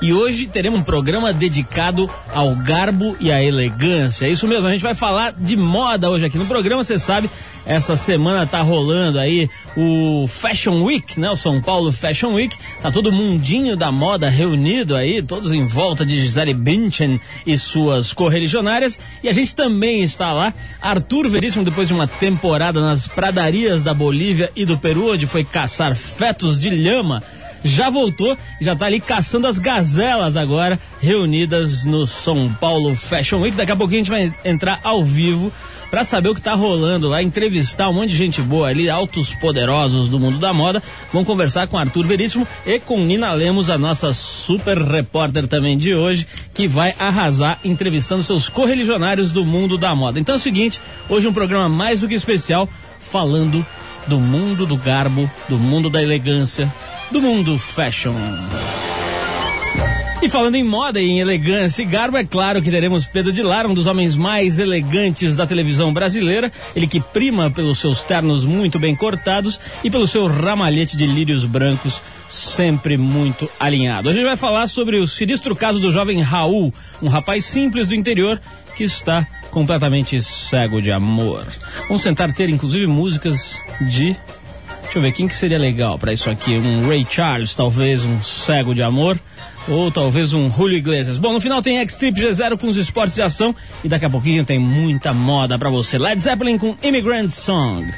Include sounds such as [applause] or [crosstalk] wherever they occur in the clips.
e hoje teremos um programa dedicado ao garbo e à elegância. É isso mesmo, a gente vai falar de moda hoje aqui no programa, você sabe, essa semana tá rolando aí o Fashion Week, né? O São Paulo Fashion Week. Tá todo mundinho da moda reunido aí, todos em volta de Gisele Bündchen e suas correligionárias. E a gente também está lá. Arthur Veríssimo, depois de uma temporada nas pradarias da Bolívia e do Peru, onde foi caçar fetos de lhama, já voltou e já está ali caçando as gazelas agora, reunidas no São Paulo Fashion Week. Daqui a pouquinho a gente vai entrar ao vivo para saber o que tá rolando lá, entrevistar um monte de gente boa ali, altos poderosos do mundo da moda. Vamos conversar com Arthur Veríssimo e com Nina Lemos, a nossa super repórter também de hoje, que vai arrasar entrevistando seus correligionários do mundo da moda. Então é o seguinte, hoje um programa mais do que especial, falando do mundo do garbo, do mundo da elegância, do mundo fashion. E falando em moda e em elegância e garbo, é claro que teremos Pedro de Lara, um dos homens mais elegantes da televisão brasileira. Ele que prima pelos seus ternos muito bem cortados e pelo seu ramalhete de lírios brancos sempre muito alinhado. A gente vai falar sobre o sinistro caso do jovem Raul, um rapaz simples do interior que está completamente cego de amor. Vamos tentar ter inclusive músicas de Deixa eu ver quem que seria legal para isso aqui. Um Ray Charles, talvez um cego de amor. Ou talvez um Julio Iglesias. Bom, no final tem X-Trip G0 com os esportes de ação. E daqui a pouquinho tem muita moda para você. Led Zeppelin com Immigrant Song.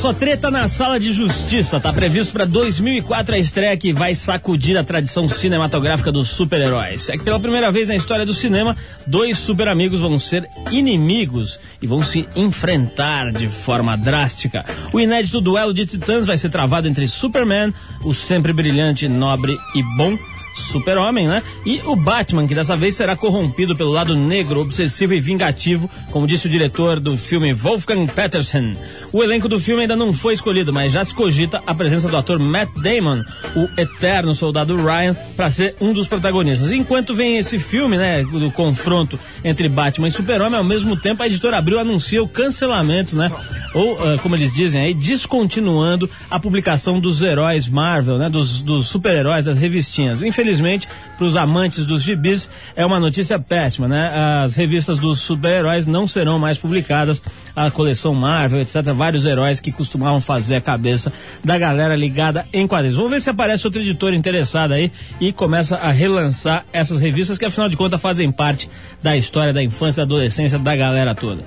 Só, treta na sala de justiça. Tá previsto para 2004 a estreia que vai sacudir a tradição cinematográfica dos super-heróis. É que pela primeira vez na história do cinema, dois super amigos vão ser inimigos e vão se enfrentar de forma drástica. O inédito duelo de titãs vai ser travado entre Superman, o sempre brilhante, nobre e bom, Super-Homem, né? E o Batman, que dessa vez será corrompido pelo lado negro, obsessivo e vingativo, como disse o diretor do filme Wolfgang Petersen. O elenco do filme ainda não foi escolhido, mas já se cogita a presença do ator Matt Damon, o eterno soldado Ryan, para ser um dos protagonistas. Enquanto vem esse filme, né, do confronto entre Batman e Super-Homem. Ao mesmo tempo, a editora Abril anuncia o cancelamento, né? Ou, uh, como eles dizem aí, descontinuando a publicação dos heróis Marvel, né? Dos, dos super-heróis, das revistinhas. Infelizmente, para os amantes dos gibis, é uma notícia péssima, né? As revistas dos super-heróis não serão mais publicadas. A coleção Marvel, etc. Vários heróis que costumavam fazer a cabeça da galera ligada em quadrinhos. Vamos ver se aparece outro editor interessado aí e começa a relançar essas revistas que, afinal de contas, fazem parte da história da infância e adolescência da galera toda.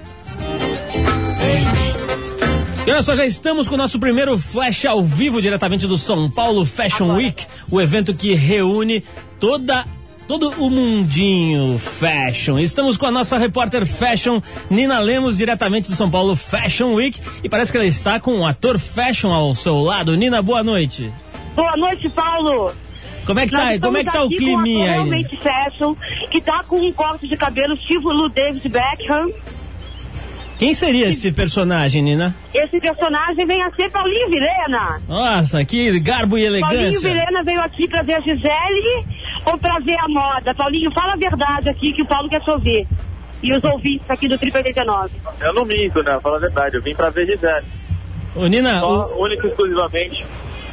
E olha só, já estamos com o nosso primeiro flash ao vivo diretamente do São Paulo Fashion Week, o evento que reúne toda todo o mundinho fashion. Estamos com a nossa repórter fashion, Nina Lemos, diretamente do São Paulo Fashion Week, e parece que ela está com um ator fashion ao seu lado. Nina, boa noite. Boa noite, Paulo. Como é que tá, como é que tá o climinha aí? Realmente fashion, que tá com um corte de cabelo estilo David Beckham. Quem seria este personagem, Nina? Esse personagem vem a ser Paulinho Vilena. Nossa, que garbo e elegância. Paulinho Vilena veio aqui pra ver a Gisele ou pra ver a moda? Paulinho, fala a verdade aqui que o Paulo quer te ouvir. E os ouvintes aqui do Triple 89. Eu não minto, né? Fala a verdade, eu vim pra ver Gisele. Ô, Nina, Só, o, única e exclusivamente,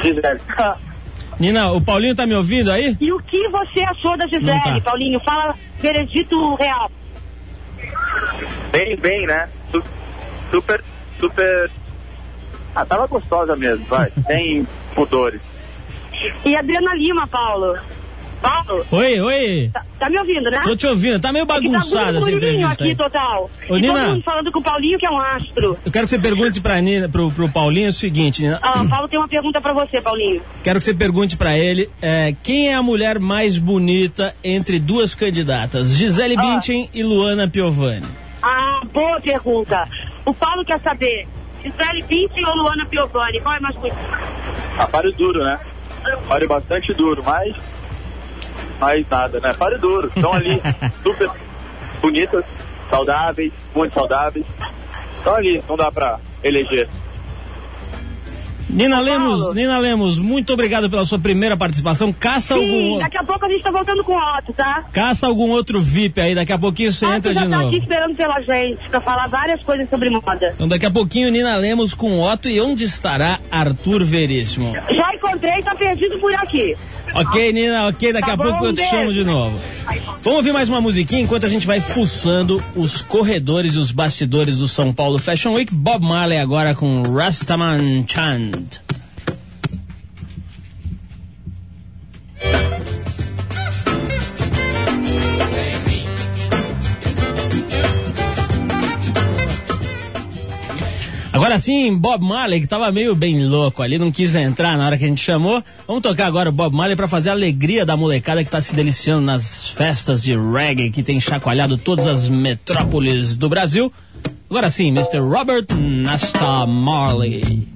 Gisele. [laughs] Nina, o Paulinho tá me ouvindo aí? E o que você achou da Gisele, tá. Paulinho? Fala veredito real. bem, bem, né? Su- Super, super... Ah, tava gostosa mesmo, vai. [laughs] Sem pudores. E Adriana Lima, Paulo. Paulo, Oi, oi. tá, tá me ouvindo, né? Tô te ouvindo, tá meio É tá bagunçada essa muito menininho entrevista aqui aí. total. Ô, e Nina. todo mundo falando com o Paulinho, que é um astro. Eu quero que você pergunte pra Nina, pro, pro Paulinho o seguinte, Nina. Ah, Paulo tem uma pergunta pra você, Paulinho. Quero que você pergunte pra ele é, quem é a mulher mais bonita entre duas candidatas, Gisele Ah. Bündchen e Luana Piovani. Ah, boa pergunta. O Paulo quer saber, Gisele Bündchen ou Luana Piovani? Qual é mais bonita? Ah, páreo duro, né? Páreo bastante duro, mas... Mas nada, né? Páreo duro. Estão ali [laughs] super bonitas, saudáveis, muito saudáveis. Estão ali, não dá pra eleger. Nina. Lemos, Nina Lemos, muito obrigado pela sua primeira participação. Caça Sim, algum, daqui a pouco a gente tá voltando com o Otto, tá? caça algum outro VIP aí, daqui a pouquinho você Otto entra de tá novo. aqui esperando pela gente, pra falar várias coisas sobre moda. Então daqui a pouquinho Nina Lemos com Otto e onde estará Arthur Veríssimo? Já encontrei, tá perdido por aqui. Ok, Nina, ok, daqui Tá a bom, pouco eu te chamo de novo. Vamos ouvir mais uma musiquinha enquanto a gente vai fuçando os corredores e os bastidores do São Paulo Fashion Week. Bob Marley agora com Rastaman Chant. Agora sim, Bob Marley, que tava meio bem louco ali, não quis entrar na hora que a gente chamou. Vamos tocar agora o Bob Marley para fazer a alegria da molecada que tá se deliciando nas festas de reggae que tem chacoalhado todas as metrópoles do Brasil. Agora sim, Mr. Robert Nasta Marley.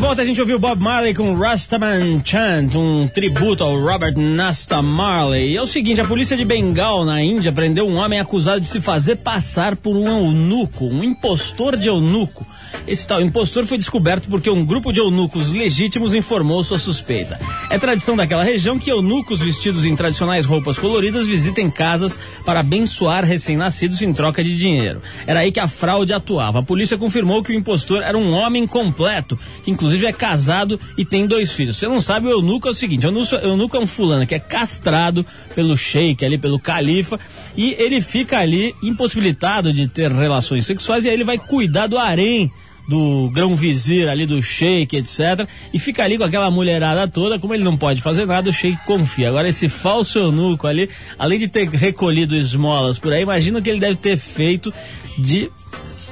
Volta. A gente ouviu Bob Marley com Rastaman Chant, um tributo ao Robert Nasta Marley. E é o seguinte: a polícia de Bengal, na Índia, prendeu um homem acusado de se fazer passar por um eunuco, um impostor de eunuco. Esse tal impostor foi descoberto porque um grupo de eunucos legítimos informou sua suspeita. É tradição daquela região que eunucos vestidos em tradicionais roupas coloridas visitem casas para abençoar recém-nascidos em troca de dinheiro. Era aí que a fraude atuava. A polícia confirmou que o impostor era um homem completo, que inclusive é casado e tem dois filhos. Você não sabe, o eunuco é o seguinte: o eunuco é um fulano que é castrado pelo sheik ali, pelo califa, e ele fica ali impossibilitado de ter relações sexuais e aí ele vai cuidar do harém do grão vizir ali, do sheik, etc. E fica ali com aquela mulherada toda, como ele não pode fazer nada, o sheik confia. Agora esse falso eunuco ali, além de ter recolhido esmolas por aí, imagina o que ele deve ter feito de,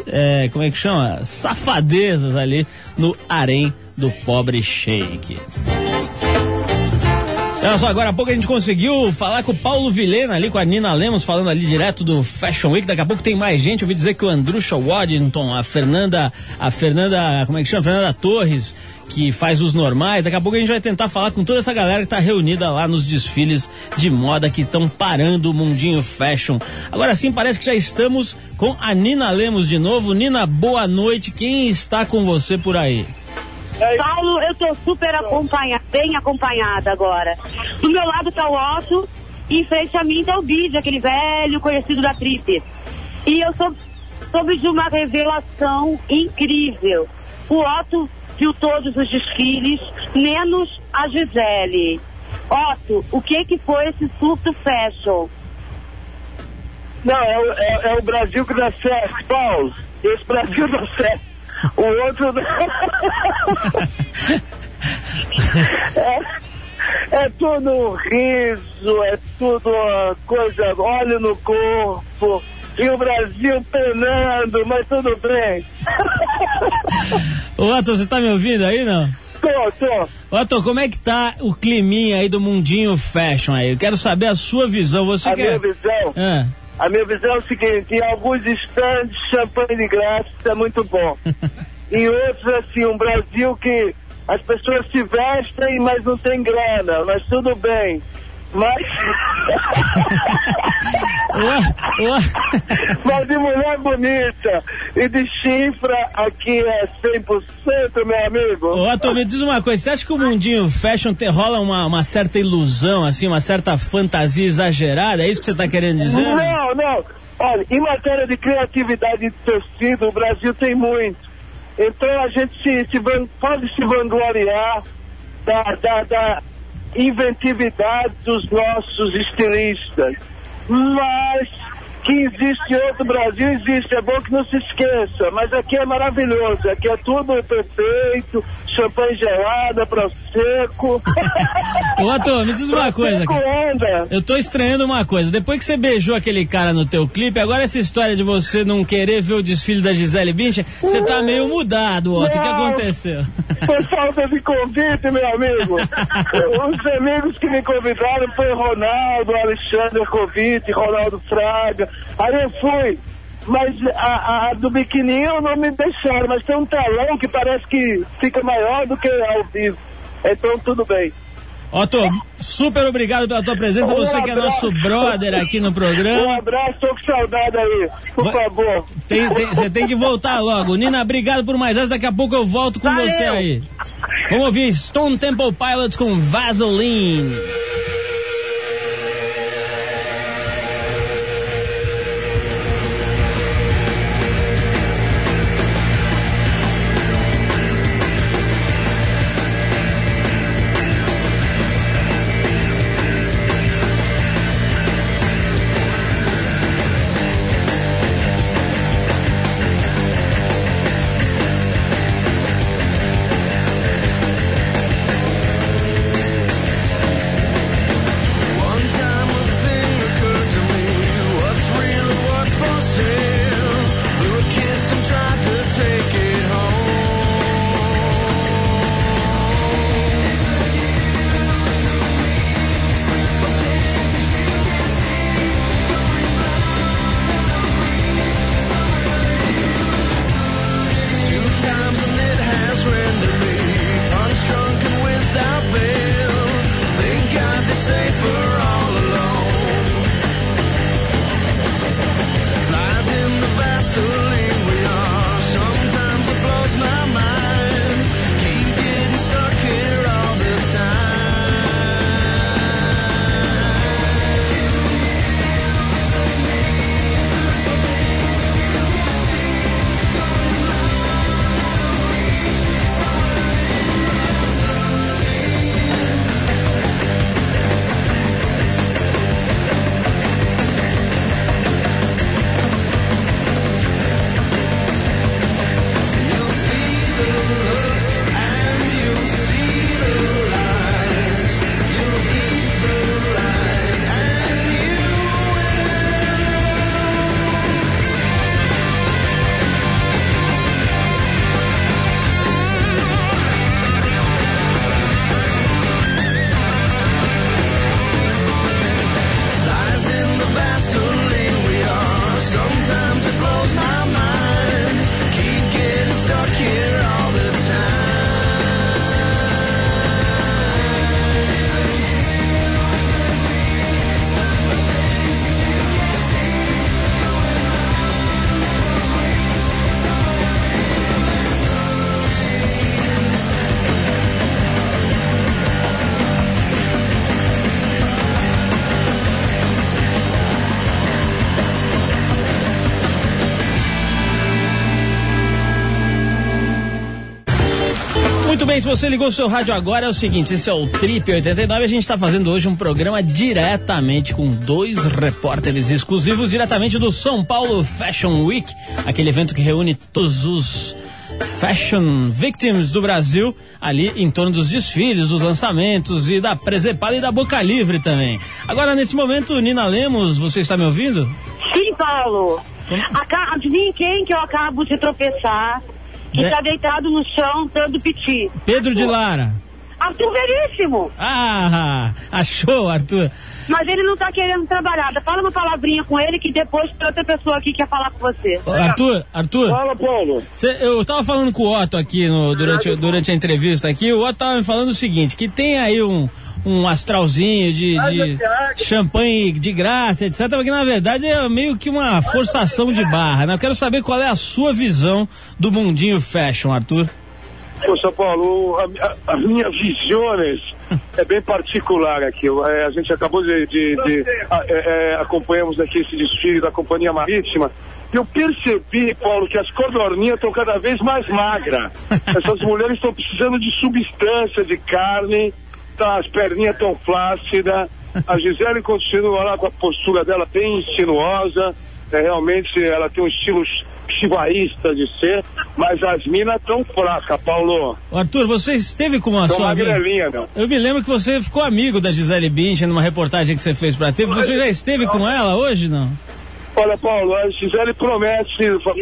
é, como é que chama? Safadezas ali no harém do pobre sheik. Olha só, agora há pouco a gente conseguiu falar com o Paulo Vilena ali, com a Nina Lemos, falando ali direto do Fashion Week. Daqui a pouco tem mais gente. Eu ouvi dizer que o Andrusha Waddington, a Fernanda, a Fernanda, como é que chama? Fernanda Torres, que faz os normais. Daqui a pouco a gente vai tentar falar com toda essa galera que está reunida lá nos desfiles de moda que estão parando o mundinho fashion. Agora sim, parece que já estamos com a Nina Lemos de novo. Nina, boa noite. Quem está com você por aí? Paulo, eu tô super acompanhada, bem acompanhada agora. Do meu lado tá o Otto e em frente a mim tá o Bid, aquele velho conhecido da Trip. E eu sou, soube de uma revelação incrível. O Otto viu todos os desfiles, menos a Gisele. Otto, o que que foi esse surto fashion? Não, é, o- é- é o Brasil que dá certo, Paulo. Esse Brasil [laughs] dá certo. O outro. [laughs] é, é tudo riso, é tudo coisa, óleo no corpo. E o Brasil penando, mas tudo bem. [laughs] Ô, Otto, você tá me ouvindo aí, não? Tô, tô. Otto, como é que tá o climinha aí do mundinho fashion aí? Eu quero saber a sua visão. Você A que minha é... visão. Ah, A minha visão é o seguinte, em alguns estandes, champanhe de graça, é muito bom. [laughs] em outros, assim, um Brasil que as pessoas se vestem, mas não tem grana, mas tudo bem. Mas, [laughs] mas de mulher bonita e de chifra, aqui é 100%, meu amigo. Ô, Otto, me diz uma coisa, você acha que o mundinho fashion te rola uma, uma certa ilusão, assim, uma certa fantasia exagerada? É isso que você tá querendo dizer? Não, não. Olha, em matéria de criatividade de tecido, o Brasil tem muito. Então a gente se, se van- pode se vangloriar da, da, da inventividade dos nossos estilistas. Mas que existe outro Brasil, existe. É bom que não se esqueça. Mas aqui é maravilhoso. Aqui é tudo perfeito. Champanhe gelada para seco. [laughs] Ô, Otto, me diz uma coisa. Eu tô estranhando uma coisa. Depois que você beijou aquele cara no teu clipe, agora essa história de você não querer ver o desfile da Gisele Bündchen, você tá meio mudado, Otto. O que aconteceu? Por falta de convite, meu amigo. [laughs] Os amigos que me convidaram foi Ronaldo, Alexandre Convite, Ronaldo Fraga. Aí eu fui. Mas a, a do biquininho não me deixaram, mas tem um telão que parece que fica maior do que ao vivo. Então tudo bem. Otto, super obrigado pela tua presença. Um Você que é abraço. nosso brother aqui no Um programa. abraço, tô com saudade aí. Por Vai- favor. Tem- tem- Você tem que voltar logo. Nina, obrigado por mais essa. Daqui a pouco eu volto com Valeu. você aí. Vamos ouvir Stone Temple Pilots com Vaseline. Você ligou o seu rádio agora, é o seguinte: esse é o Trip 89. A gente está fazendo hoje um programa diretamente com dois repórteres exclusivos, diretamente do São Paulo Fashion Week, aquele evento que reúne todos os fashion victims do Brasil ali em torno dos desfiles, dos lançamentos e da presepada e da boca livre também. Agora, nesse momento, Nina Lemos, você está me ouvindo? Sim, Paulo. Aca- Adivinha quem que eu acabo de tropeçar? Que Né? tá deitado no chão, dando piti. Pedro de Lara. Arthur Veríssimo. Ah, achou, Arthur? Mas ele não tá querendo trabalhar. Fala uma palavrinha com ele que depois tem outra pessoa aqui quer falar com você. Arthur, Arthur, Fala, Paulo. cê- eu tava falando com o Otto aqui no- durante, durante a entrevista aqui, o Otto tava me falando o seguinte, que tem aí um, um astralzinho de, de champanhe de graça, etc, porque na verdade é meio que uma forçação de barra, né? Eu quero saber qual é a sua visão do mundinho fashion, Arthur. Poxa, Paulo, as minhas visões é bem particular aqui. É, a gente acabou de. de- de- a- é, é, acompanhamos aqui esse desfile da Companhia Marítima. E eu percebi, Paulo, que as codorninhas estão cada vez mais magras. [laughs] Essas mulheres estão precisando de substância, de carne, tá, as perninhas estão flácidas. A Gisele continua lá com a postura dela bem insinuosa. É, realmente ela tem um estilo chivaísta de ser, mas as minas estão fracas, Paulo. Arthur, você esteve com a Estão sua amiga... meu. Eu me lembro que você ficou amigo da Gisele Bündchen numa reportagem que você fez pra TV. Você já esteve com ela hoje, não? Olha, Paulo, a Gisele promete fa-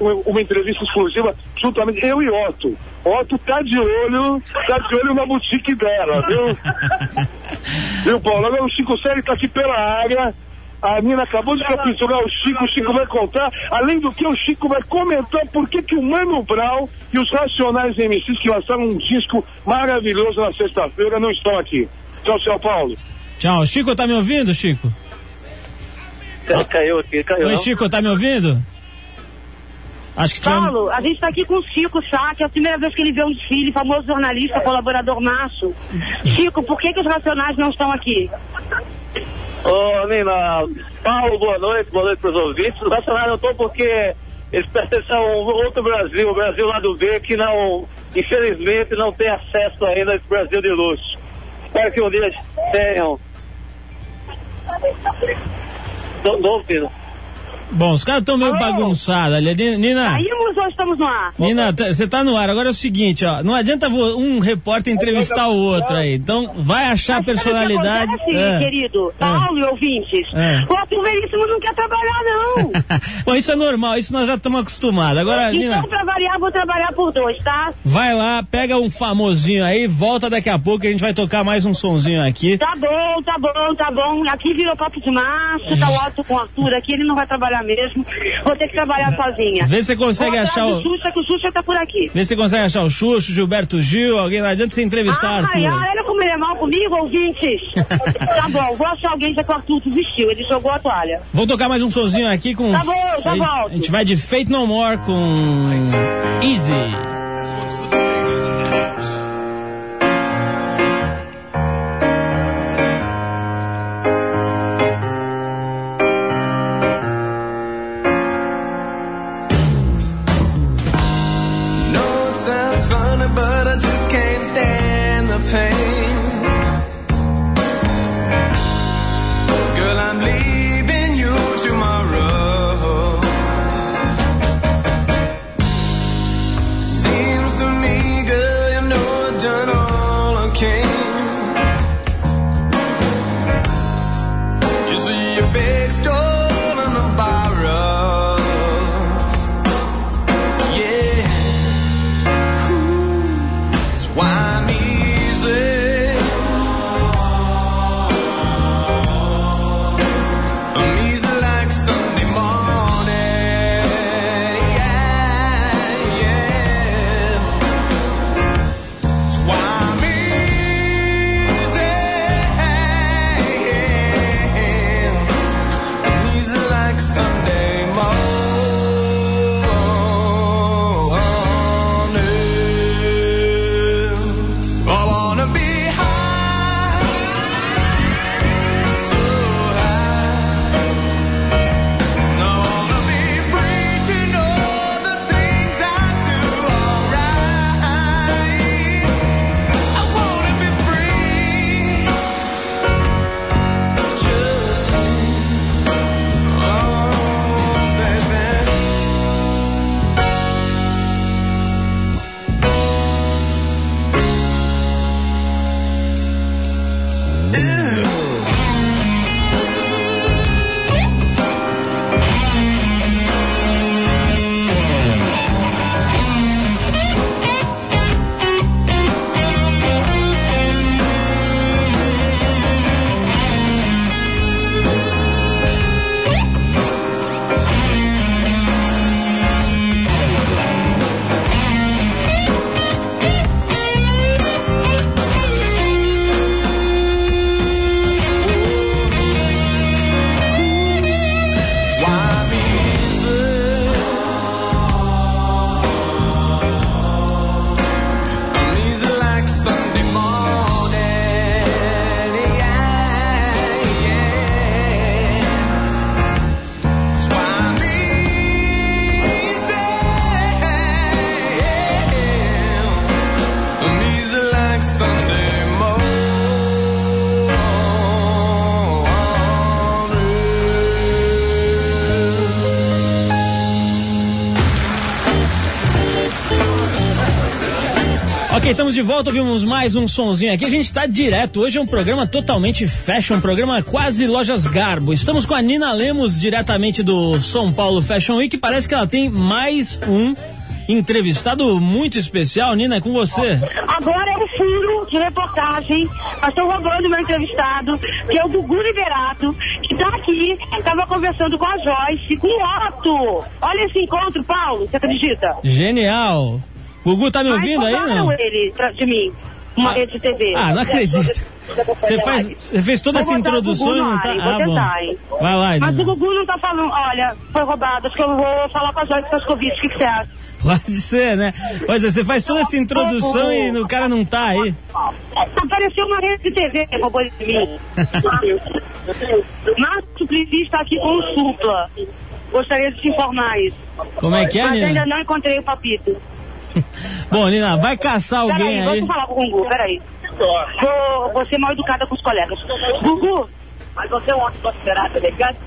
uma, uma entrevista exclusiva juntamente eu e Otto. Otto tá de olho, tá de olho na boutique dela, viu? [laughs] viu, Paulo? Agora o Chico Série tá aqui pela área. A Nina acabou de capturar o Chico, o Chico vai contar. Além do que, o Chico vai comentar por que, que o Mano Brown e os Racionais MCs que lançaram um disco maravilhoso na sexta-feira não estão aqui. Tchau, tchau, Paulo. Tchau. Chico, tá me ouvindo, Chico? Caiu aqui, caiu. Oi, Chico, tá me ouvindo? Acho que tinha... Paulo, a gente tá aqui com o Chico Sá, que é a primeira vez que ele vê um desfile, famoso jornalista, colaborador macho. Chico, por que, que os racionais não estão aqui? Ô, Nina, Paulo, boa noite, boa noite para os ouvintes. Os Racionais não estão porque eles pertencem a um outro Brasil, o Brasil lá do B, que não, infelizmente, não tem acesso ainda a esse Brasil de luxo. Espero que um dia tenham. Não ouvindo. Bom, os caras estão meio bagunçados ali. Ni- Nina, Saímos ou estamos no ar? Nina, tá- você tá no ar. Agora é o seguinte, ó. Não adianta um repórter entrevistar o outro aí. Então, vai achar Mas o que personalidade. acontece, É. querido? Paulo e ouvintes. É. O Arthur Veríssimo não quer trabalhar, não. [laughs] Bom, isso é normal, isso nós já estamos acostumados. Agora, Nina, então, pra variar, vou trabalhar por dois, tá? vai lá, pega um famosinho aí, volta daqui a pouco, a gente vai tocar mais um sonzinho aqui. Tá bom, tá bom, tá bom. Aqui virou papo de macho, tá [laughs] o Otto com o Arthur aqui, ele não vai trabalhar mesmo. Vou ter que trabalhar sozinha. Vê se você consegue Vou achar o. Xuxa, que o Xuxa tá por aqui. Vê se você consegue achar o Xuxo, Gilberto Gil, alguém. Não adianta você entrevistar Ai, Arthur. olha como ele é mal comigo, ouvintes. [laughs] tá bom, vou achar alguém já que o Arthur desistiu, ele jogou a toalha. Vamos tocar mais um sonzinho aqui com. Tá bom, já volto. A gente vai de Fate No More com. Easy. Ok, estamos de volta, ouvimos mais um sonzinho aqui. A gente está direto. Hoje é um programa totalmente fashion, um programa quase lojas garbo. Estamos com a Nina Lemos, diretamente do São Paulo Fashion Week. Parece que ela tem mais um entrevistado muito especial. Nina, é com você. Agora é um furo de reportagem. Nós estamos roubando meu entrevistado, que é o Gugu Liberato, que tá aqui, estava conversando com a Joyce, com o Otto. Olha esse encontro, Paulo, você acredita? Genial. Gugu, tá me ouvindo aí, não? ele de mim, uma rede de TV. Ah, não acredito. Você faz, você fez toda essa introdução e não tá. Ah, bom. Vai lá, Mas o. Gugu não tá falando, olha, foi roubado, acho que eu vou falar com a Joyce Pascovitch, o que, que você acha? Pode ser, né? Pois é, você faz toda essa introdução e o cara não tá aí. Apareceu uma rede de TV roubou de mim. [laughs] Márcio Suplicy está aqui com o Supla. Gostaria de te informar isso. Como é que é, Mas ainda não encontrei o papito. [laughs] Bom, Nina, vai caçar alguém Peraí, aí. vamos falar com o Gugu, peraí. Vou, vou ser mal educada com os colegas. Gugu, Mas você é um ótimo considerado elegante,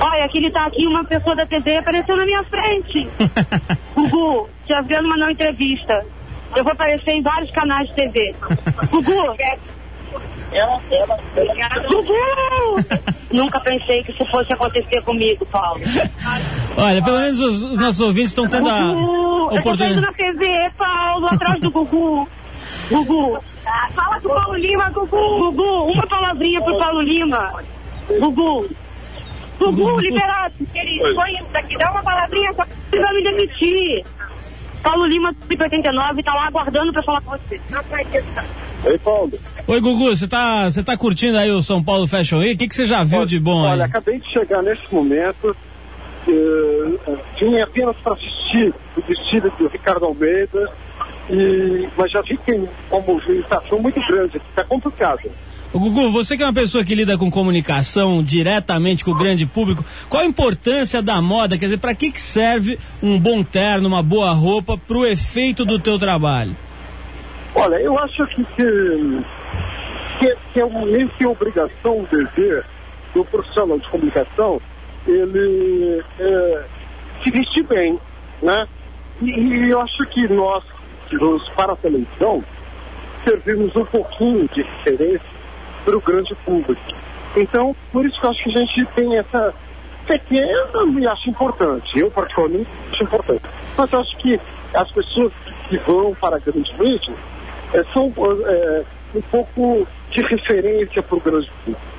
olha, que ele tá aqui, uma pessoa da TV apareceu na minha frente. [laughs] Gugu, te havendo uma não entrevista. Eu vou aparecer em vários canais de TV. Gugu, Ela, ela, Gugu! Nunca pensei que isso fosse acontecer comigo, Paulo. [laughs] Olha, pelo menos os, os nossos ouvintes estão tendo a Gugu, eu tô vendo oportunidade. na TV, Paulo, atrás do Gugu. Gugu, fala com o Paulo Lima, Gugu. Gugu, uma palavrinha pro Paulo Lima. Gugu. Gugu, liberado. Ele foi daqui, dá uma palavrinha, só que vai me demitir. Paulo Lima, 89, tá lá aguardando pra falar com você. Ei, Paulo. Oi, Gugu, você tá, você tá curtindo aí o São Paulo Fashion Week? O que, que você já viu de bom Olha, aí? acabei de chegar nesse momento. Eh, vim apenas para assistir o desfile do Ricardo Almeida, e, mas já vi que tem uma movimentação muito grande, está complicado. Ô, Gugu, você que é uma pessoa que lida com comunicação diretamente com o grande público, qual a importância da moda? Quer dizer, para que, que serve um bom terno, uma boa roupa pro efeito do teu trabalho? Olha, eu acho que, que, que, que é um, meio que obrigação, um dever do profissional de comunicação, ele é, se vestir bem, né? E, e eu acho que nós, que vamos para a televisão, servimos um pouquinho de referência para o grande público. Então, por isso que eu acho que a gente tem essa pequena e acho importante. Eu, particularmente, acho importante. Mas eu acho que as pessoas que vão para a grande mídia eh, são eh, um pouco de referência para o grande público.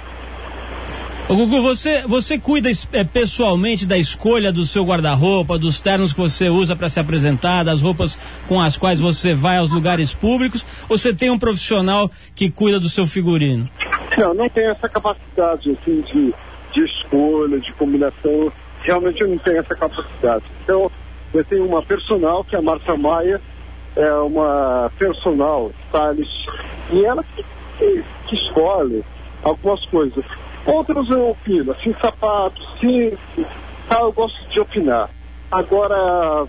Ô, Gugu, você, você cuida eh, pessoalmente da escolha do seu guarda-roupa, dos ternos que você usa para se apresentar, das roupas com as quais você vai aos lugares públicos, ou você tem um profissional que cuida do seu figurino? Não, não tenho essa capacidade assim, de, de escolha, de combinação. Realmente eu não tenho essa capacidade. Então, eu tenho uma personal, que é a Marta Maia, é uma personal stylist, e ela que, que escolhe algumas coisas. Outros eu opino, assim, sapatos, cinto, tal, eu gosto de opinar. Agora,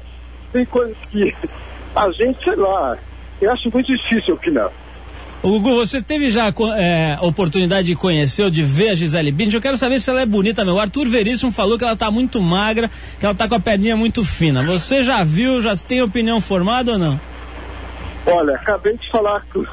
tem coisas que a gente, sei lá, eu acho muito difícil opinar. Gugu, você teve já a oportunidade de conhecer ou de ver a Gisele Bündchen? Eu quero saber se ela é bonita meu. O Arthur Veríssimo falou que ela tá muito magra, que ela tá com a perninha muito fina. Você já viu, já tem opinião formada ou não? Olha, acabei de falar com,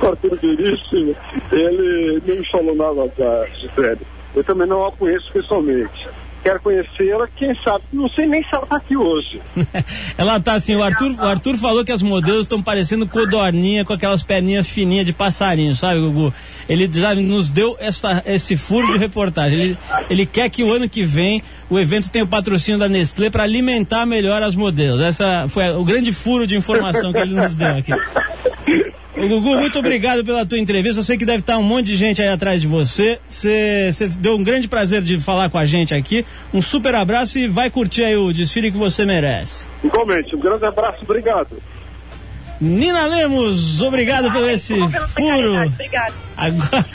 com o Arthur Veríssimo, ele não me falou nada da Gisele. Eu também não a conheço pessoalmente. Quero conhecê-la, quem sabe, não sei nem se ela está aqui hoje. [laughs] Ela tá assim, o Arthur, o Arthur falou que as modelos estão parecendo codorninha com aquelas perninhas fininhas de passarinho, sabe, Gugu? Ele já nos deu essa, esse furo de reportagem. Ele, ele quer que o ano que vem o evento tenha o patrocínio da Nestlé para alimentar melhor as modelos. Essa foi o grande furo de informação que ele nos deu aqui. [laughs] Ô, Gugu, muito obrigado pela tua entrevista. Eu sei que deve estar um monte de gente aí atrás de você. Você você deu um grande prazer de falar com a gente aqui. Um super abraço e vai curtir aí o desfile que você merece. Igualmente, um grande abraço, obrigado. Nina Lemos, obrigado por esse furo. Obrigada. Agora,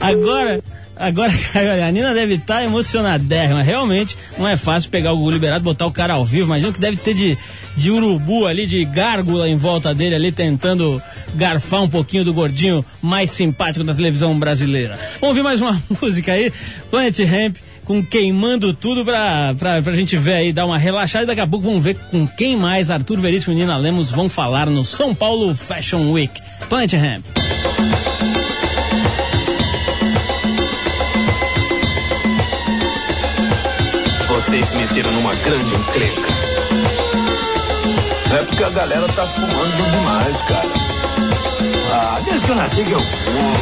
agora, agora [laughs] a Nina deve estar emocionadérrima. Realmente não é fácil pegar o Gugu liberado, botar o cara ao vivo. Imagina que deve ter de, de urubu ali, de gárgula em volta dele ali, tentando garfar um pouquinho do gordinho mais simpático da televisão brasileira. Vamos ouvir mais uma [laughs] música aí, Planet Ramp. com Queimando Tudo pra, pra, pra gente ver aí, dar uma relaxada. E daqui a pouco vamos ver com quem mais Arthur Veríssimo e Nina Lemos vão falar no São Paulo Fashion Week. Plant Ramp. Vocês se meteram numa grande encrenca. É porque a galera tá fumando demais, cara. Ah, desde que eu nasci que eu fumo.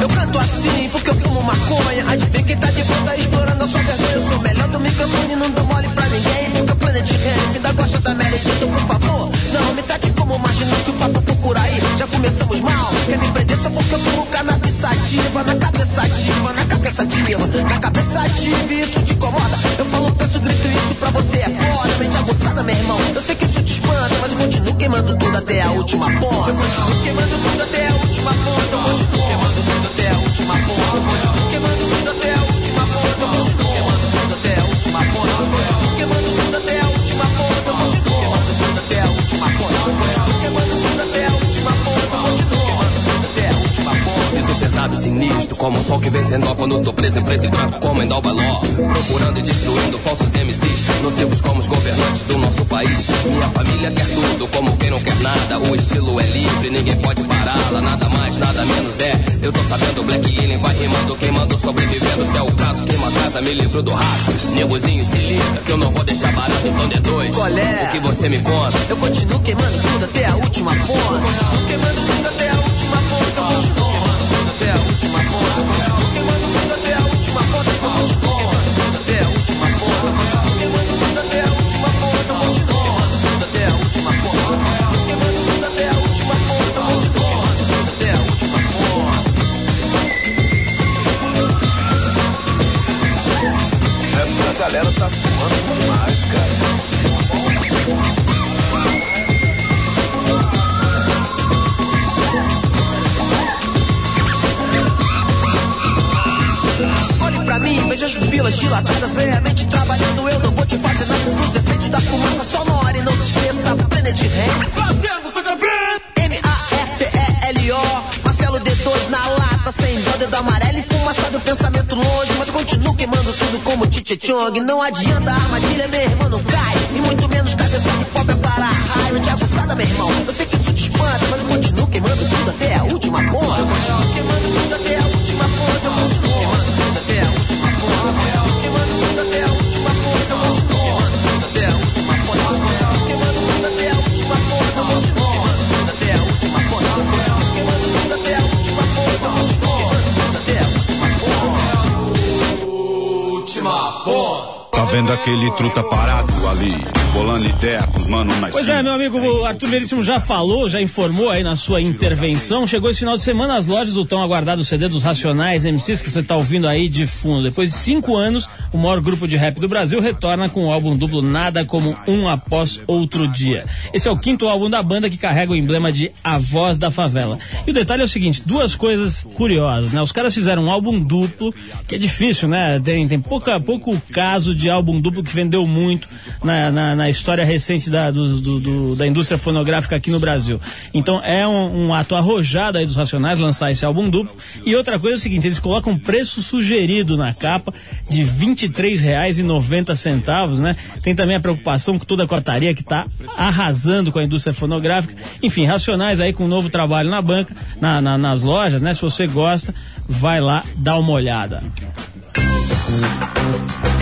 Eu canto assim porque eu fumo maconha. Adivinha quem tá de volta explorando a sua vergonha. Eu sou melhor do microfone, não dou mole pra ninguém. Porque o Planet Ramp ainda gosta da Mary. Então, por favor, não me trate como. Se o papo por aí, já começamos mal. Quer me prender só porque eu fumo cannabis sativa. Na cabeça ativa, na cabeça ativa. Na cabeça ativa, isso te incomoda. Eu falo, penso, grito isso pra você é foda. Mente aguçada, meu irmão. Eu sei que isso te espanta, mas continuo queimando tudo até a última ponta. Eu continuo queimando tudo até a última ponta. Eu continuo queimando tudo até a última ponta. Eu continuo queimando tudo até a última pesado e sinistro, como o sol que vem sendo quando tô preso em preto e branco, como em Dalbaló. Procurando e destruindo falsos MCs, nocivos como os governantes do nosso país. Minha família quer tudo, como quem não quer nada. O estilo é livre, ninguém pode pará-la. Nada mais, nada menos é. Eu tô sabendo, Black Alien vai rimando, queimando, sobrevivendo. Se é o caso, queima a casa, me livro do rato. Negozinho, se liga, que eu não vou deixar barato, então dê dois. Qual é? O que você me conta? Eu continuo queimando tudo até a última ponta. Eu continuo queimando tudo Chong. Não adianta, armadilha, meu irmão, não cai. E muito menos cabeça de pop é para a raiva. De aguçada, meu irmão. Eu sei que ponta. Tá vendo aquele truta parado ali, bolando ideia com os manos na Pois é, meu amigo, o Arthur Veríssimo já falou, já informou aí na sua intervenção. Chegou esse final de semana às lojas o tão aguardado CD dos Racionais MCs que você está ouvindo aí de fundo. Depois de cinco anos, o maior grupo de rap do Brasil retorna com o álbum duplo Nada Como Um Após Outro Dia. Esse é o quinto álbum da banda que carrega o emblema de A Voz da Favela. E o detalhe é o seguinte, duas coisas curiosas, né? Os caras fizeram um álbum duplo, que é difícil, né? Tem, tem pouca, pouco caso de álbum duplo que vendeu muito na, na, na história recente da, do, do- do- da indústria fonográfica aqui no Brasil. Então é um, um ato arrojado aí dos Racionais lançar esse álbum duplo. E outra coisa é o seguinte, eles colocam preço sugerido na capa de R$ 23,90, né? Tem também a preocupação com toda a cotaria que está arrasando com a indústria fonográfica. Enfim, Racionais aí com um novo trabalho na banca, na- na- nas lojas, né? Se você gosta, vai lá dar uma olhada.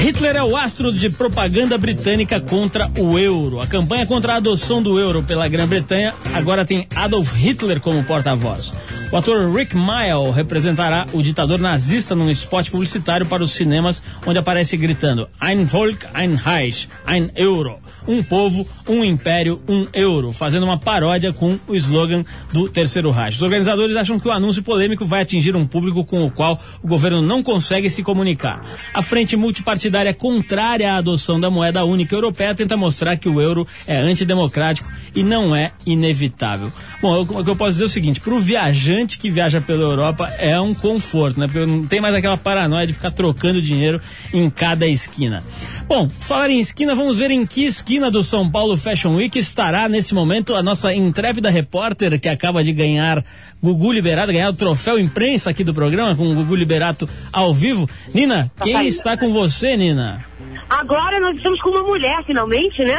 Hitler é o astro de propaganda britânica contra o euro. A campanha contra a adoção do euro pela Grã-Bretanha agora tem Adolf Hitler como porta-voz. O ator Rick Mayall representará o ditador nazista num spot publicitário para os cinemas, onde aparece gritando Ein Volk, ein Reich, ein Euro. Um povo, um império, um euro, fazendo uma paródia com o slogan do Terceiro Reich. Os organizadores acham que o anúncio polêmico vai atingir um público com o qual o governo não consegue se comunicar. A frente multipartidária contrária à adoção da moeda única europeia tenta mostrar que o euro é antidemocrático e não é inevitável. Bom, o que eu posso dizer é o seguinte: para o viajante que viaja pela Europa é um conforto, né? Porque não tem mais aquela paranoia de ficar trocando dinheiro em cada esquina. Bom, falar em esquina, vamos ver em que esquina do São Paulo Fashion Week estará nesse momento a nossa intrépida repórter que acaba de ganhar Gugu Liberato, ganhar o troféu imprensa aqui do programa com o Gugu Liberato ao vivo. Nina, quem está com você, Nina? Agora nós estamos com uma mulher, finalmente, né?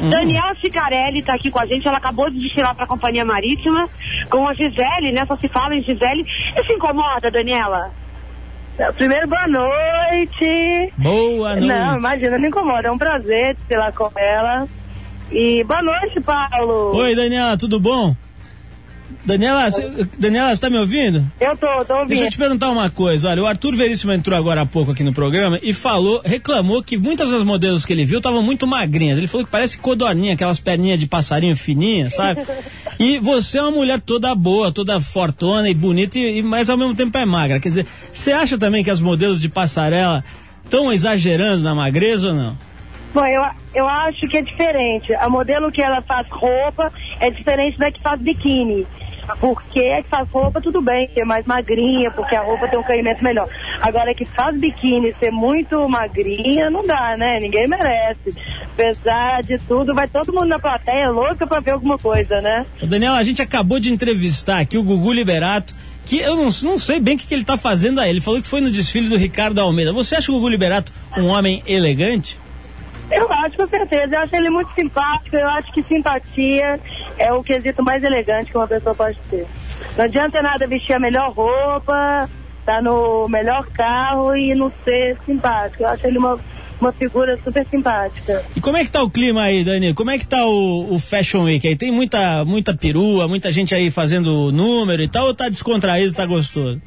Hum. Daniela Cicarelli está aqui com a gente. Ela acabou de desfilar para a Companhia Marítima com a Gisele, né? Só se fala em Gisele. Você se incomoda, Daniela? Primeiro, boa noite. Boa noite. Não, imagina, não incomoda. É um prazer desfilar com ela. E boa noite, Paulo. Oi, Daniela, tudo bom? Daniela, cê- Daniela, você tá me ouvindo? Eu tô, tô ouvindo. Deixa eu te perguntar uma coisa. Olha, o Arthur Veríssimo entrou agora há pouco aqui no programa e falou, reclamou que muitas das modelos que ele viu estavam muito magrinhas. Ele falou que parece codorninha, aquelas perninhas de passarinho fininhas, sabe? [laughs] E você é uma mulher toda boa, toda fortona e bonita, e, e- mas ao mesmo tempo é magra. Quer dizer, você acha também que as modelos de passarela estão exagerando na magreza ou não? Bom, eu, eu acho que é diferente. A modelo que ela faz roupa é diferente da que faz biquíni. Porque faz roupa, tudo bem, ser mais magrinha, porque a roupa tem um caimento melhor. Agora, que faz biquíni ser muito magrinha, não dá, né? Ninguém merece. Apesar de tudo, vai todo mundo na plateia louca pra ver alguma coisa, né? Ô, Daniela, a gente acabou de entrevistar aqui o Gugu Liberato, que eu não, não sei bem o que, que ele tá fazendo aí. Ele falou que foi no desfile do Ricardo Almeida. Você acha o Gugu Liberato um homem elegante? Eu acho, com certeza. Eu acho ele muito simpático. Eu acho que simpatia é o quesito mais elegante que uma pessoa pode ter. Não adianta nada vestir a melhor roupa, estar no melhor carro e não ser simpático. Eu acho ele uma, uma figura super simpática. E como é que tá o clima aí, Dani? Como é que tá o, o Fashion Week aí? Tem muita, muita perua, muita gente aí fazendo número e tal, ou tá descontraído, tá gostoso?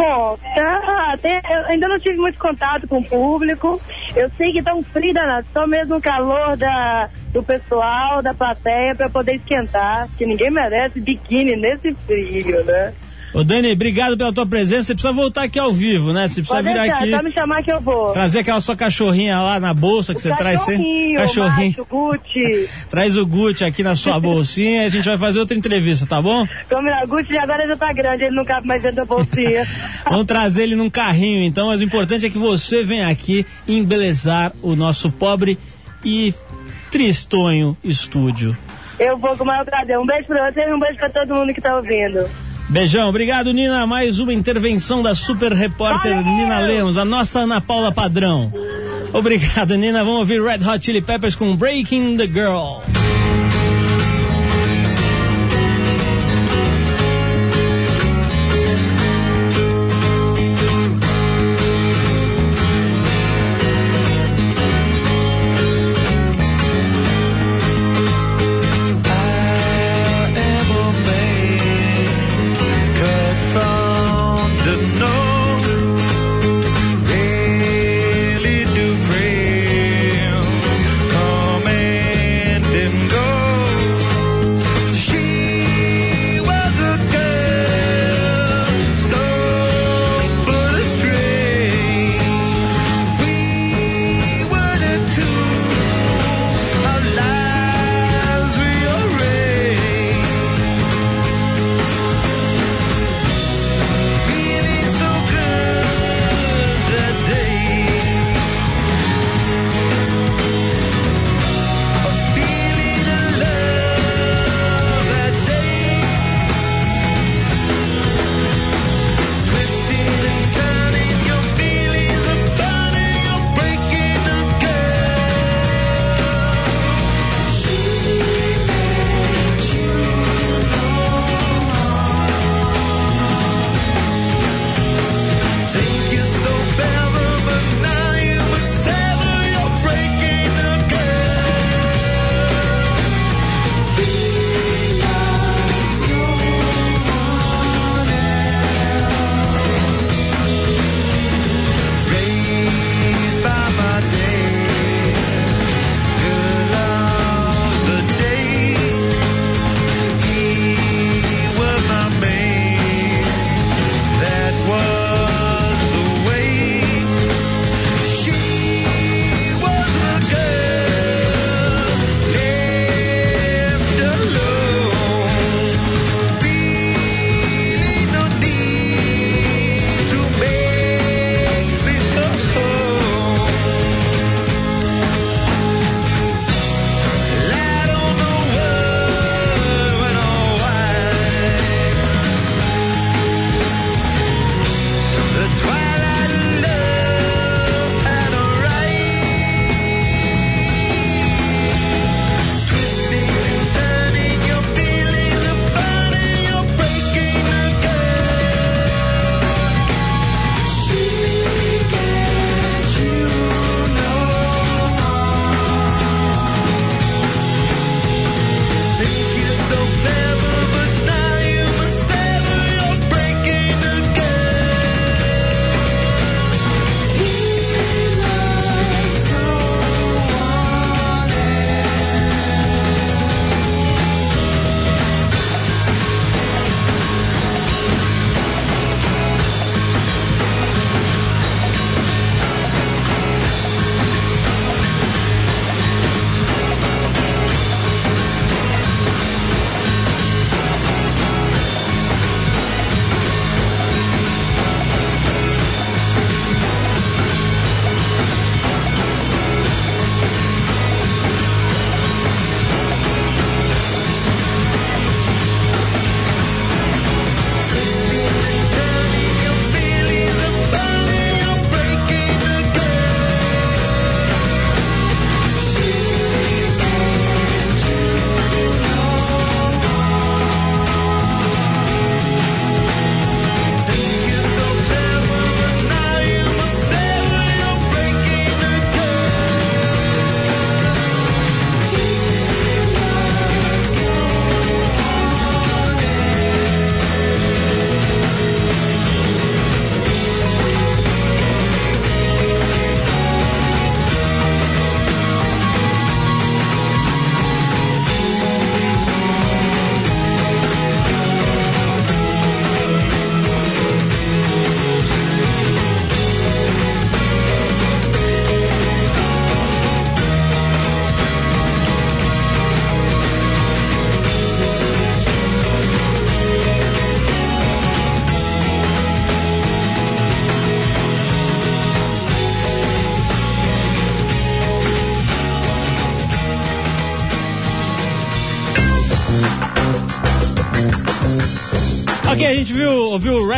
Bom, tá, tem- eu ainda não tive muito contato com o público. Eu sei que tá um frio danado, só mesmo o calor da, do pessoal, da plateia, para poder esquentar, que ninguém merece biquíni nesse frio, né? Ô Dani, obrigado pela tua presença. Você precisa voltar aqui ao vivo, né? Você precisa Pode vir deixar, aqui. só me chamar que eu vou. Trazer aquela sua cachorrinha lá na bolsa que você traz sempre. Cachorrinho, macho, Gucci. [laughs] Traz o Gucci aqui na sua bolsinha e a gente vai fazer outra entrevista, tá bom? Como o Gucci agora já tá grande, ele não cabe mais dentro da bolsinha. [laughs] Vamos trazer ele num carrinho, então, mas o importante é que você venha aqui embelezar o nosso pobre e tristonho estúdio. eu vou com o maior prazer. Um beijo pra você e um beijo pra todo mundo que tá ouvindo. Beijão, obrigado Nina. Mais uma intervenção da super repórter Valeu! Nina Lemos, a nossa Ana Paula Padrão. Obrigado, Nina. Vamos ouvir Red Hot Chili Peppers com Breaking the Girl.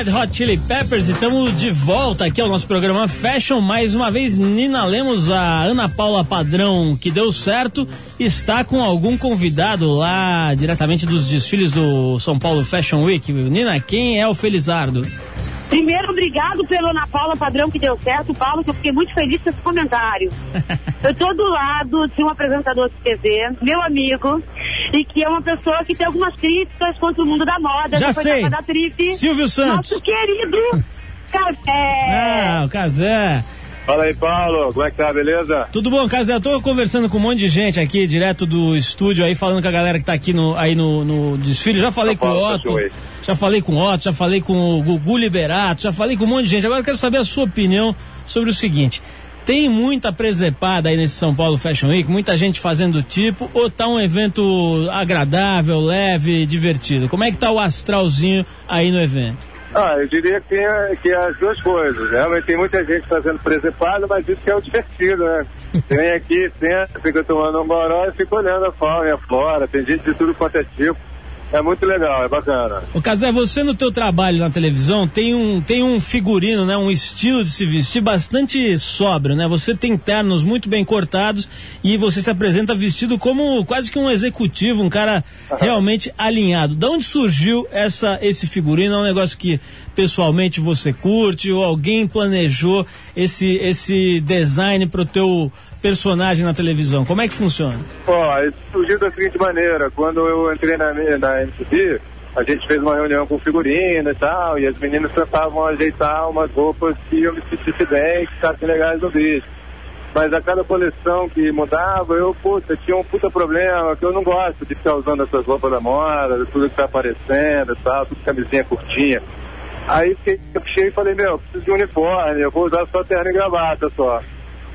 Red Hot Chili Peppers e estamos de volta aqui ao nosso programa Fashion. Mais uma vez, Nina Lemos, a Ana Paula Padrão, que deu certo, está com algum convidado lá diretamente dos desfiles do São Paulo Fashion Week. Nina, quem é o Felizardo? Primeiro, obrigado pelo Ana Paula Padrão que deu certo, Paulo, que eu fiquei muito feliz com esse comentário. [laughs] eu tô do lado de um apresentador de TV, meu amigo, e que é uma pessoa que tem algumas críticas contra o mundo da moda, Já sei. da Trip. Silvio Santos. Nosso querido Café. Ah, o Casé. Fala aí, Paulo. Como é que tá? Beleza? Tudo bom, Casé? Eu tô conversando com um monte de gente aqui, direto do estúdio aí, falando com a galera que tá aqui no, aí no, no desfile. Já falei com o Otto, já falei com o Otto, já falei com o Gugu Liberato, já falei com um monte de gente. Agora eu quero saber a sua opinião sobre o seguinte. Tem muita presepada aí nesse São Paulo Fashion Week, muita gente fazendo do tipo, ou tá um evento agradável, leve, divertido? Como é que tá o astralzinho aí no evento? Ah, eu diria que tem, a- que é as duas coisas. Realmente tem muita gente fazendo presepada, mas isso que é o divertido, né? [laughs] Vem aqui, senta, fica tomando um goró e fica olhando a fauna e a flora. Tem gente de tudo quanto é tipo. É muito legal, é bacana. O Casé, você no teu trabalho na televisão tem um, tem um figurino, né? Um estilo de se vestir bastante sóbrio, né? Você tem ternos muito bem cortados e você se apresenta vestido como quase que um executivo, um cara realmente alinhado. Da onde surgiu essa, esse figurino? É um negócio que pessoalmente você curte ou alguém planejou esse, esse design pro teu personagem na televisão? Como é que funciona? Ó, isso surgiu da seguinte maneira, quando eu entrei na, na MTV, a gente fez uma reunião com figurino e tal, e as meninas tentavam ajeitar umas roupas que eu me sentisse bem, que ficassem legais no vídeo. Mas a cada coleção que mudava, eu, puta, tinha um puta problema, que eu não gosto de ficar usando essas roupas da moda, tudo que tá aparecendo e tal, tudo camisinha curtinha. Aí fiquei cheio e falei, meu, preciso de uniforme, eu vou usar só terno e gravata só.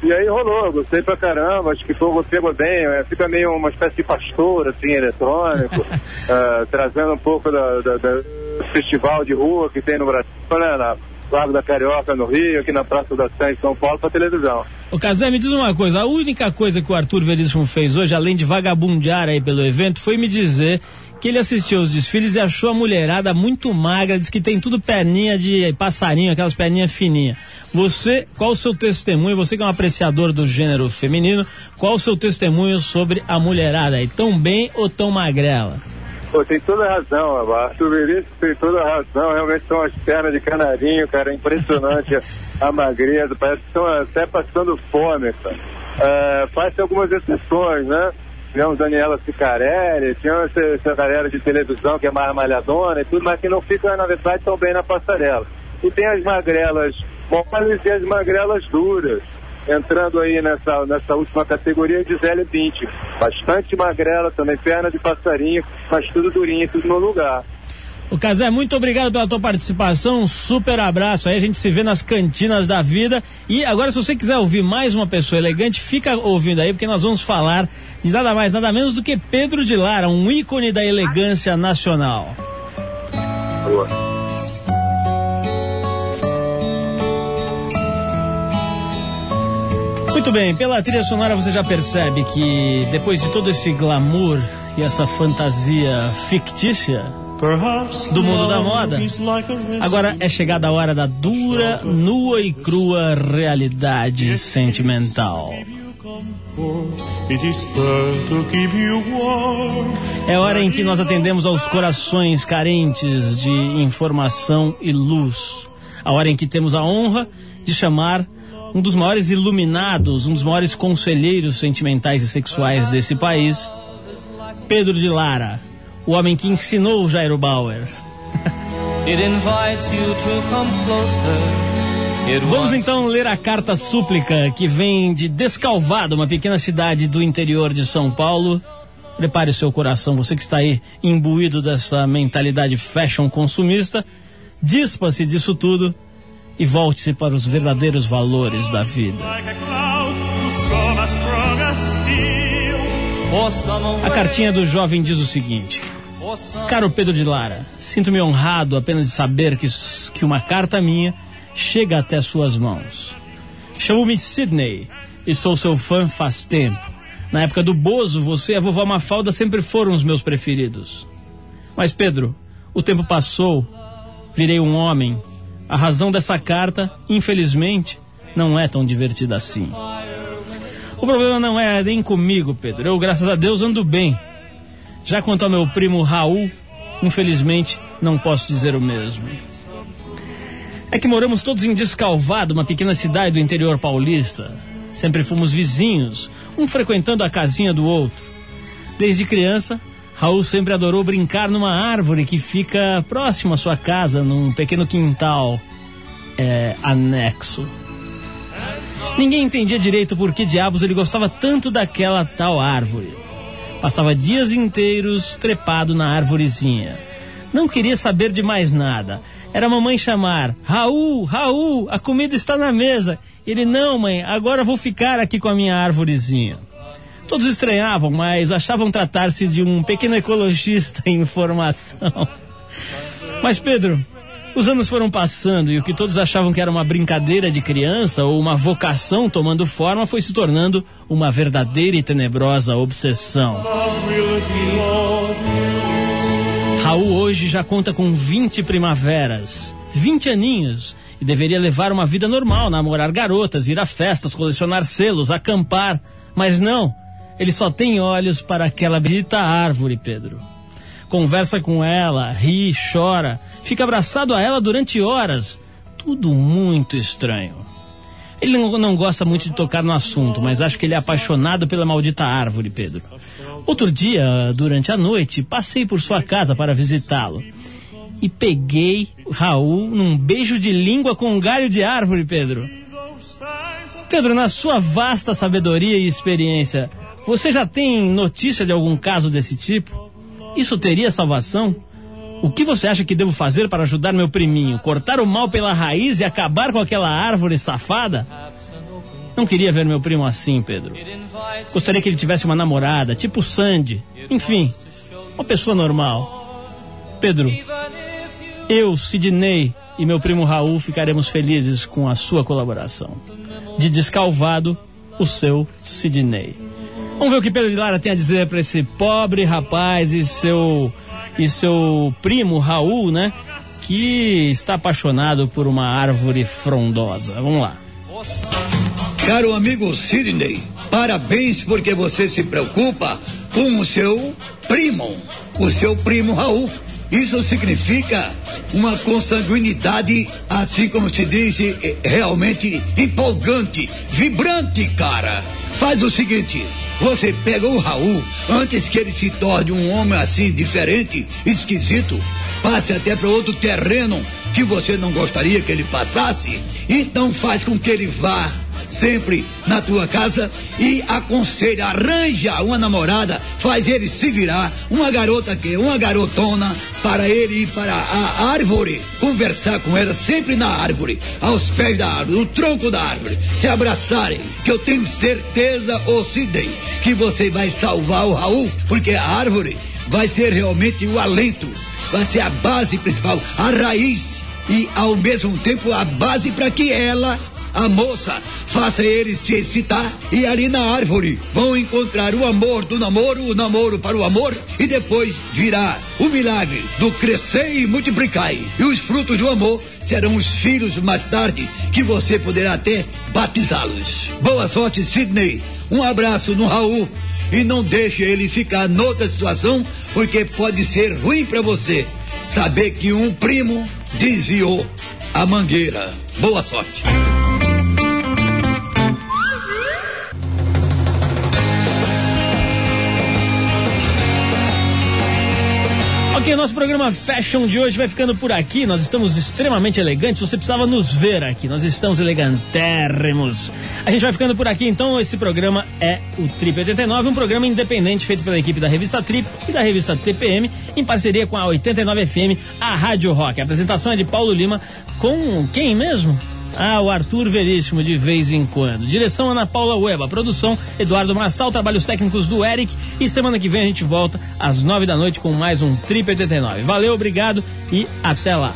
E aí rolou, gostei pra caramba, acho que ficou, pegou bem, é, fica meio uma espécie de pastor, assim, eletrônico, ah, [laughs] trazendo um pouco da, da- da- do festival de rua que tem no Brasil, né, na Lago da Carioca, no Rio, aqui na Praça da Sé, em São Paulo, pra televisão. O Casé, me diz uma coisa, a única coisa que o Arthur Veríssimo fez hoje, além de vagabundear aí pelo evento, foi me dizer que ele assistiu os desfiles e achou a mulherada muito magra, diz que tem tudo perninha de passarinho, aquelas perninhas fininhas. Você, qual o seu testemunho, você que é um apreciador do gênero feminino, qual o seu testemunho sobre a mulherada aí, tão bem ou tão magrela? Pô, tem toda a razão, Arthur Veríssimo tem toda a razão, realmente são as pernas de canarinho, cara, é impressionante a, [laughs] a magreza, parece que estão até passando fome, cara. É, faz algumas exceções, né? Tivemos Daniela Cicarelli, tinha essa, galera de televisão que é mais malhadona e tudo, mas que não fica, na verdade, tão bem na passarela. E tem as magrelas moles e as magrelas duras entrando aí nessa, nessa última categoria, Gisele Bündchen. Bastante magrela também, perna de passarinho, mas tudo durinho, tudo no lugar. O Casé, muito obrigado pela tua participação, um super abraço aí, a gente se vê nas cantinas da vida. E agora, se você quiser ouvir mais uma pessoa elegante, fica ouvindo aí, porque nós vamos falar de nada mais, nada menos do que Pedro de Lara, um ícone da elegância nacional. Boa. Muito bem, pela trilha sonora você já percebe que depois de todo esse glamour e essa fantasia fictícia do mundo da moda, agora é chegada a hora da dura, nua e crua realidade sentimental. É hora em que nós atendemos aos corações carentes de informação e luz. A hora em que temos a honra de chamar um dos maiores iluminados, um dos maiores conselheiros sentimentais e sexuais desse país, Pedro de Lara, o homem que ensinou Jairo Bauer. It invites you to come closer. It Vamos então ler a carta súplica que vem de Descalvado, uma pequena cidade do interior de São Paulo. Prepare o seu coração, você que está aí imbuído dessa mentalidade fashion consumista, dispa-se disso tudo e volte-se para os verdadeiros valores da vida. A cartinha do jovem diz o seguinte. Caro Pedro de Lara, sinto-me honrado apenas de saber que, que uma carta minha chega até suas mãos. Chamo-me Sidney e sou seu fã faz tempo. Na época do Bozo, você e a vovó Mafalda sempre foram os meus preferidos. Mas Pedro, o tempo passou Virei um homem. A razão dessa carta, infelizmente, não é tão divertida assim. O problema não é nem comigo, Pedro. Eu, graças a Deus, ando bem. Já quanto ao meu primo Raul, infelizmente, não posso dizer o mesmo. É que moramos todos em Descalvado, uma pequena cidade do interior paulista. Sempre fomos vizinhos, um frequentando a casinha do outro. Desde criança, Raul sempre adorou brincar numa árvore que fica próximo à sua casa, num pequeno quintal é, anexo. Ninguém entendia direito por que diabos ele gostava tanto daquela tal árvore. Passava dias inteiros trepado na árvorezinha. Não queria saber de mais nada. Era a mamãe chamar: Raul, Raul, a comida está na mesa. Ele: Não, mãe, agora vou ficar aqui com a minha árvorezinha. Todos estranhavam, mas achavam tratar-se de um pequeno ecologista em formação. [laughs] Mas, Pedro, os anos foram passando e o que todos achavam que era uma brincadeira de criança ou uma vocação tomando forma foi se tornando uma verdadeira e tenebrosa obsessão. Raul hoje já conta com 20 primaveras, 20 aninhos, e deveria levar uma vida normal, namorar garotas, ir a festas, colecionar selos, acampar. Mas não, ele só tem olhos para aquela bendita árvore, Pedro. Conversa com ela, ri, chora, fica abraçado a ela durante horas. Tudo muito estranho. Ele não, gosta muito de tocar no assunto, mas acho que ele é apaixonado pela maldita árvore, Pedro. Outro dia, durante a noite, passei por sua casa para visitá-lo. E peguei Raul num beijo de língua com um galho de árvore, Pedro. Pedro, na sua vasta sabedoria e experiência, você já tem notícia de algum caso desse tipo? Isso teria salvação? O que você acha que devo fazer para ajudar meu priminho? Cortar o mal pela raiz e acabar com aquela árvore safada? Não queria ver meu primo assim, Pedro. Gostaria que ele tivesse uma namorada, tipo Sandy. Enfim, uma pessoa normal. Pedro, eu, Sidney e meu primo Raul ficaremos felizes com a sua colaboração. De descalvado, o seu Sidney. Vamos ver o que Pedro de Lara tem a dizer para esse pobre rapaz e seu e seu primo Raul, né? Que está apaixonado por uma árvore frondosa. Vamos lá. Caro amigo Sidney, parabéns porque você se preocupa com o seu primo, o seu primo Raul. Isso significa uma consanguinidade, assim como se diz, realmente empolgante, vibrante, cara. Faz o seguinte, você pega o Raul antes que ele se torne um homem assim diferente, esquisito, passe até para outro terreno que você não gostaria que ele passasse. Então faz com que ele vá sempre na tua casa e aconselha, arranja uma namorada, faz ele se virar, uma garota que, uma garotona, para ele ir para a árvore, conversar com ela sempre na árvore, aos pés da árvore, no tronco da árvore, se abraçarem, que eu tenho certeza, ô Sidney, que você vai salvar o Raul, porque a árvore vai ser realmente o alento, vai ser a base principal, a raiz e ao mesmo tempo a base para que ela a moça, faça ele se excitar e ali na árvore vão encontrar o amor do namoro, o namoro para o amor e depois virá o milagre do crescer e multiplicar. E os frutos do amor serão os filhos mais tarde que você poderá até batizá-los. Boa sorte, Sidney. Um abraço no Raul e não deixe ele ficar noutra situação, porque pode ser ruim para você saber que um primo desviou a mangueira. Boa sorte. Ok, nosso programa Fashion de hoje vai ficando por aqui. Nós estamos extremamente elegantes. Você precisava nos ver aqui. Nós estamos elegantérrimos. A gente vai ficando por aqui. Então, esse programa é o Trip 89, um programa independente feito pela equipe da revista Trip e da revista TPM, em parceria com a 89 FM, a Rádio Rock. A apresentação é de Paulo Lima com quem mesmo? Ah, o Arthur Veríssimo, de vez em quando. Direção Ana Paula Ueba. Produção Eduardo Marçal. Trabalhos técnicos do Eric. E semana que vem a gente volta às nove da noite com mais um Trip 89. Valeu, obrigado e até lá.